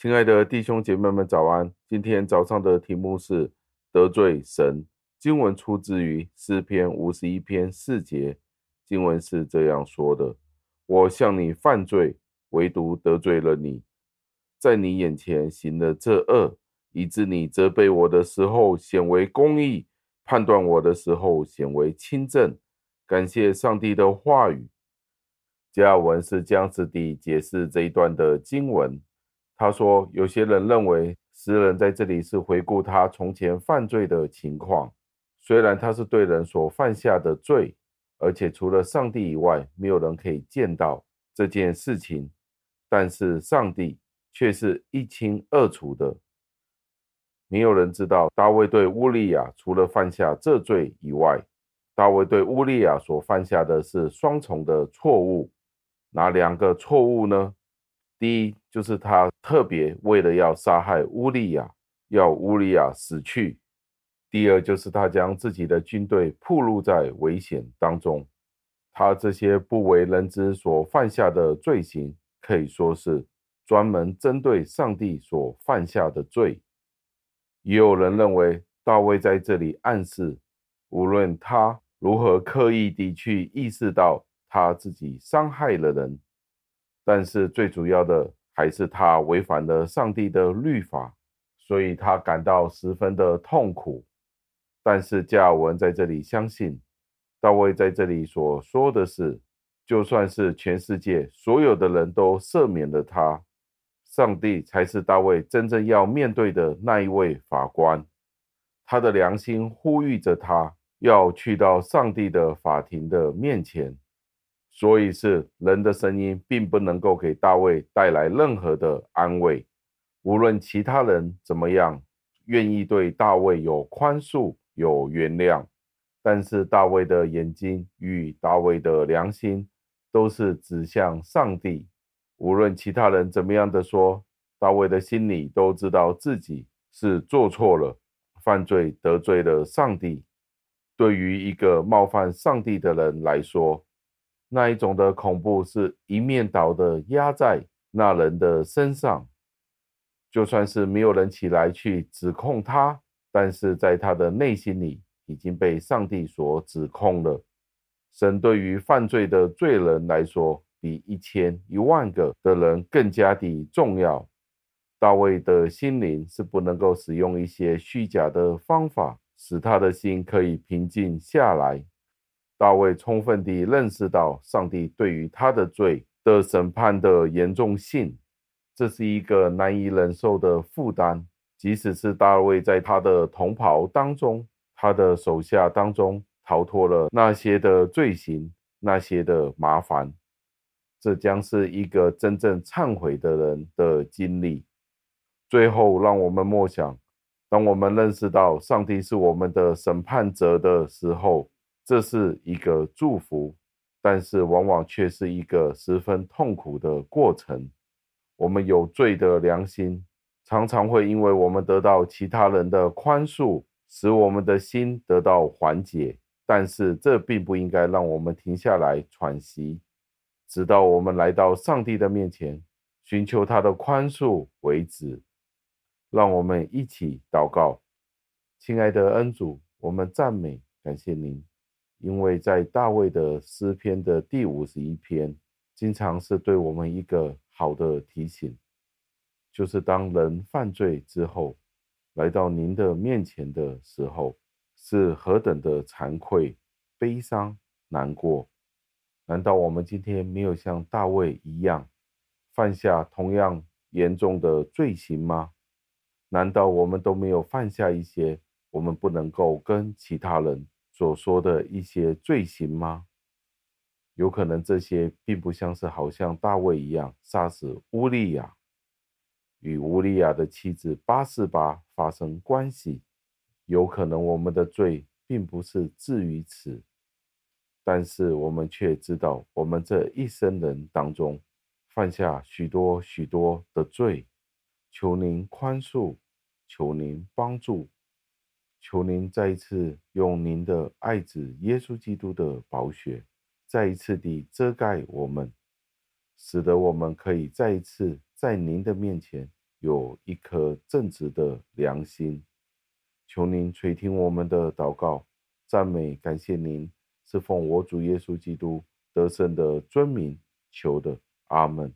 亲爱的弟兄姐妹们，早安！今天早上的题目是得罪神。经文出自于诗篇五十一篇四节，经文是这样说的：“我向你犯罪，唯独得罪了你，在你眼前行了这恶，以致你责备我的时候显为公义，判断我的时候显为清正。”感谢上帝的话语。加尔文是这样子地解释这一段的经文。他说：“有些人认为，诗人在这里是回顾他从前犯罪的情况。虽然他是对人所犯下的罪，而且除了上帝以外，没有人可以见到这件事情，但是上帝却是一清二楚的。没有人知道大卫对乌利亚除了犯下这罪以外，大卫对乌利亚所犯下的是双重的错误。哪两个错误呢？”第一，就是他特别为了要杀害乌利亚，要乌利亚死去；第二，就是他将自己的军队暴露在危险当中。他这些不为人知所犯下的罪行，可以说是专门针对上帝所犯下的罪。也有人认为，大卫在这里暗示，无论他如何刻意地去意识到他自己伤害了人。但是最主要的还是他违反了上帝的律法，所以他感到十分的痛苦。但是加尔文在这里相信，大卫在这里所说的是，就算是全世界所有的人都赦免了他，上帝才是大卫真正要面对的那一位法官。他的良心呼吁着他要去到上帝的法庭的面前。所以是人的声音，并不能够给大卫带来任何的安慰。无论其他人怎么样，愿意对大卫有宽恕、有原谅，但是大卫的眼睛与大卫的良心都是指向上帝。无论其他人怎么样的说，大卫的心里都知道自己是做错了，犯罪得罪了上帝。对于一个冒犯上帝的人来说，那一种的恐怖是一面倒的压在那人的身上，就算是没有人起来去指控他，但是在他的内心里已经被上帝所指控了。神对于犯罪的罪人来说，比一千一万个的人更加的重要。大卫的心灵是不能够使用一些虚假的方法，使他的心可以平静下来。大卫充分地认识到上帝对于他的罪的审判的严重性，这是一个难以忍受的负担。即使是大卫在他的同袍当中，他的手下当中逃脱了那些的罪行，那些的麻烦，这将是一个真正忏悔的人的经历。最后，让我们默想：当我们认识到上帝是我们的审判者的时候。这是一个祝福，但是往往却是一个十分痛苦的过程。我们有罪的良心，常常会因为我们得到其他人的宽恕，使我们的心得到缓解。但是这并不应该让我们停下来喘息，直到我们来到上帝的面前，寻求他的宽恕为止。让我们一起祷告，亲爱的恩主，我们赞美感谢您。因为在大卫的诗篇的第五十一篇，经常是对我们一个好的提醒，就是当人犯罪之后，来到您的面前的时候，是何等的惭愧、悲伤、难过。难道我们今天没有像大卫一样，犯下同样严重的罪行吗？难道我们都没有犯下一些我们不能够跟其他人所说的一些罪行吗？有可能这些并不像是好像大卫一样杀死乌利亚，与乌利亚的妻子拔示巴发生关系。有可能我们的罪并不是至于此，但是我们却知道，我们这一生人当中犯下许多许多的罪。求您宽恕，求您帮助。求您再一次用您的爱子耶稣基督的宝血，再一次地遮盖我们，使得我们可以再一次在您的面前有一颗正直的良心。求您垂听我们的祷告，赞美感谢您，是奉我主耶稣基督得胜的尊名求的，阿门。